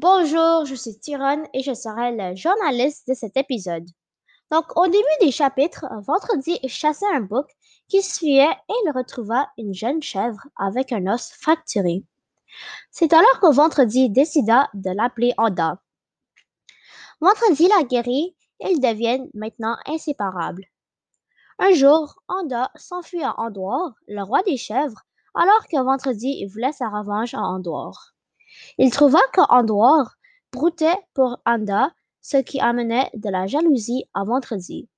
Bonjour, je suis Tyrone et je serai le journaliste de cet épisode. Donc, au début des chapitres, Vendredi chassait un bouc qui fuyait et il retrouva une jeune chèvre avec un os fracturé. C'est alors que Vendredi décida de l'appeler Anda. Vendredi la guérit et ils deviennent maintenant inséparables. Un jour, Anda s'enfuit à Andorre, le roi des chèvres, alors que Vendredi voulait sa revanche à Andorre. Il trouva qu'Andorre broutait pour Anda, ce qui amenait de la jalousie à Vendredi.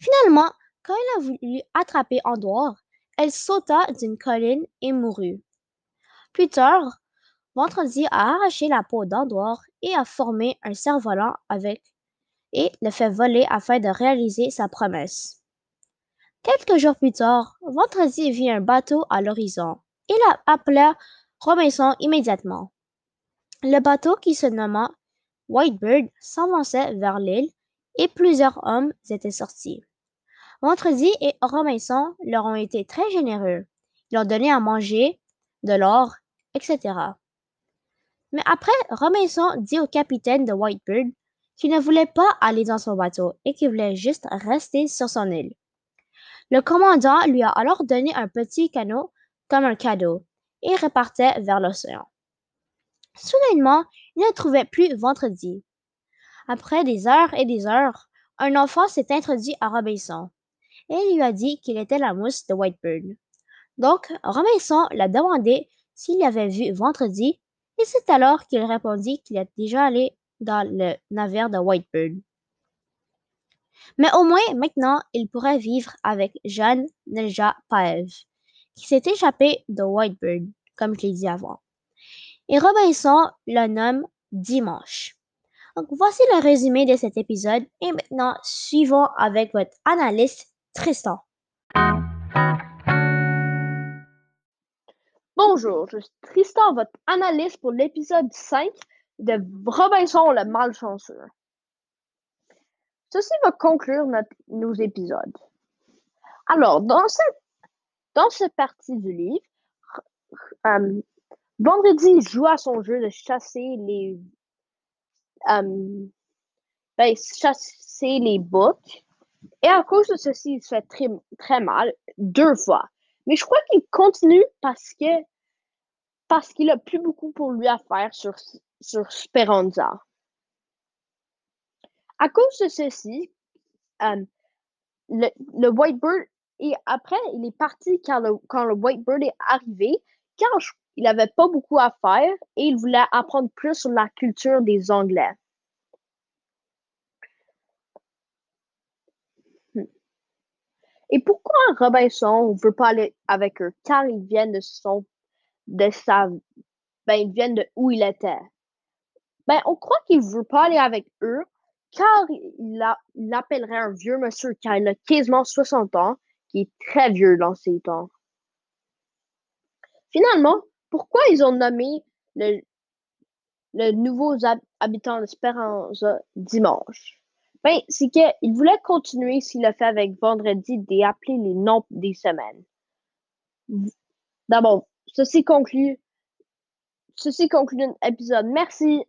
Finalement, quand il a voulu attraper Andorre, elle sauta d'une colline et mourut. Plus tard, Vendredi a arraché la peau d'Andorre et a formé un cerf-volant avec et le fait voler afin de réaliser sa promesse. Quelques jours plus tard, Vendredi vit un bateau à l'horizon. Il appela Robinson immédiatement. Le bateau qui se nomma Whitebird s'avançait vers l'île et plusieurs hommes étaient sortis. Vendredi et Robinson leur ont été très généreux. Ils ont donné à manger, de l'or, etc. Mais après, Robinson dit au capitaine de Whitebird qu'il ne voulait pas aller dans son bateau et qu'il voulait juste rester sur son île. Le commandant lui a alors donné un petit canot comme un cadeau et repartait vers l'océan. Soudainement, il ne trouvait plus vendredi. Après des heures et des heures, un enfant s'est introduit à Robinson et lui a dit qu'il était la mousse de Whitebird. Donc, Robinson l'a demandé s'il avait vu vendredi et c'est alors qu'il répondit qu'il était déjà allé dans le navire de Whitebird. Mais au moins maintenant, il pourrait vivre avec Jeanne Nelja Paev, qui s'est échappé de Whitebird, comme je l'ai dit avant. Et Robinson le nomme Dimanche. Donc voici le résumé de cet épisode et maintenant suivons avec votre analyste Tristan. Bonjour, je suis Tristan, votre analyste pour l'épisode 5 de Robinson le malchanceux. Ceci va conclure nos épisodes. Alors, dans cette, dans cette partie du livre, euh, Vendredi joue à son jeu de chasser les euh, ben, chasser les boucs. Et à cause de ceci, il se fait très, très mal deux fois. Mais je crois qu'il continue parce que parce qu'il a plus beaucoup pour lui à faire sur, sur Speranza. À cause de ceci, euh, le, le Whitebird, et après, il est parti quand le, quand le Whitebird est arrivé, car il n'avait pas beaucoup à faire et il voulait apprendre plus sur la culture des Anglais. Hmm. Et pourquoi Robinson ne veut pas aller avec eux? Car ils viennent de son de sa ben ils viennent de où il était? Ben on croit qu'il ne veut pas aller avec eux car il, l'appellerait un vieux monsieur car il a quasiment 60 ans, qui est très vieux dans ses temps. Finalement, pourquoi ils ont nommé le, le nouveau habitant d'Espérance dimanche? Ben, c'est qu'il voulait continuer s'il a fait avec vendredi d'appeler les noms des semaines. D'abord, ceci conclut, ceci conclut l'épisode. Merci.